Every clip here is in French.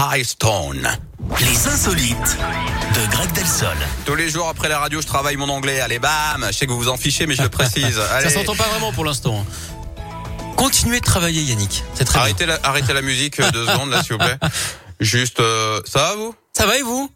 High Stone. Les insolites de Greg Delsol. Tous les jours après la radio, je travaille mon anglais. Allez, bam Je sais que vous vous en fichez, mais je le précise. Allez. Ça s'entend pas vraiment pour l'instant. Continuez de travailler, Yannick. C'est très arrêtez La, arrêtez la musique euh, deux secondes, là, s'il vous plaît. Juste, euh, ça va, vous? Ça va et vous?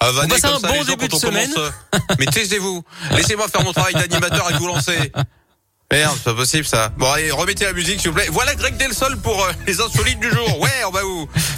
Ah, On passe un ça, bon début de semaine. Commence, euh, mais taisez-vous. Laissez-moi faire mon travail d'animateur et vous lancer. Merde, c'est pas possible ça. Bon allez, remettez la musique s'il vous plaît. Voilà Greg Delsol pour euh, les insolites du jour. Ouais, on va où?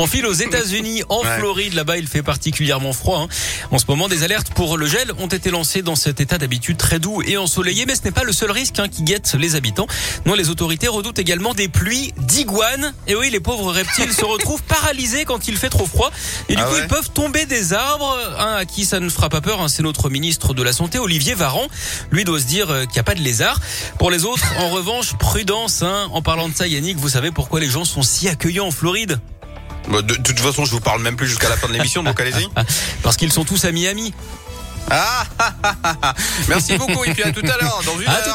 On file aux États-Unis, en Floride. Là-bas, il fait particulièrement froid. Hein. En ce moment, des alertes pour le gel ont été lancées dans cet état d'habitude très doux et ensoleillé. Mais ce n'est pas le seul risque hein, qui guette les habitants. Non, les autorités redoutent également des pluies d'iguanes. Et oui, les pauvres reptiles se retrouvent paralysés quand il fait trop froid. Et du ah coup, ouais ils peuvent tomber des arbres. Un à qui ça ne fera pas peur, hein, c'est notre ministre de la Santé, Olivier Varan. Lui doit se dire euh, qu'il n'y a pas de lézard. Pour les autres, en revanche, prudence. Hein. En parlant de ça, Yannick, vous savez pourquoi les gens sont si accueillants en Floride? Bah, de, de toute façon, je vous parle même plus jusqu'à la fin de l'émission, donc allez-y. Parce qu'ils sont tous à Miami. Ah, Merci beaucoup et puis à tout à l'heure dans une À heure. tout à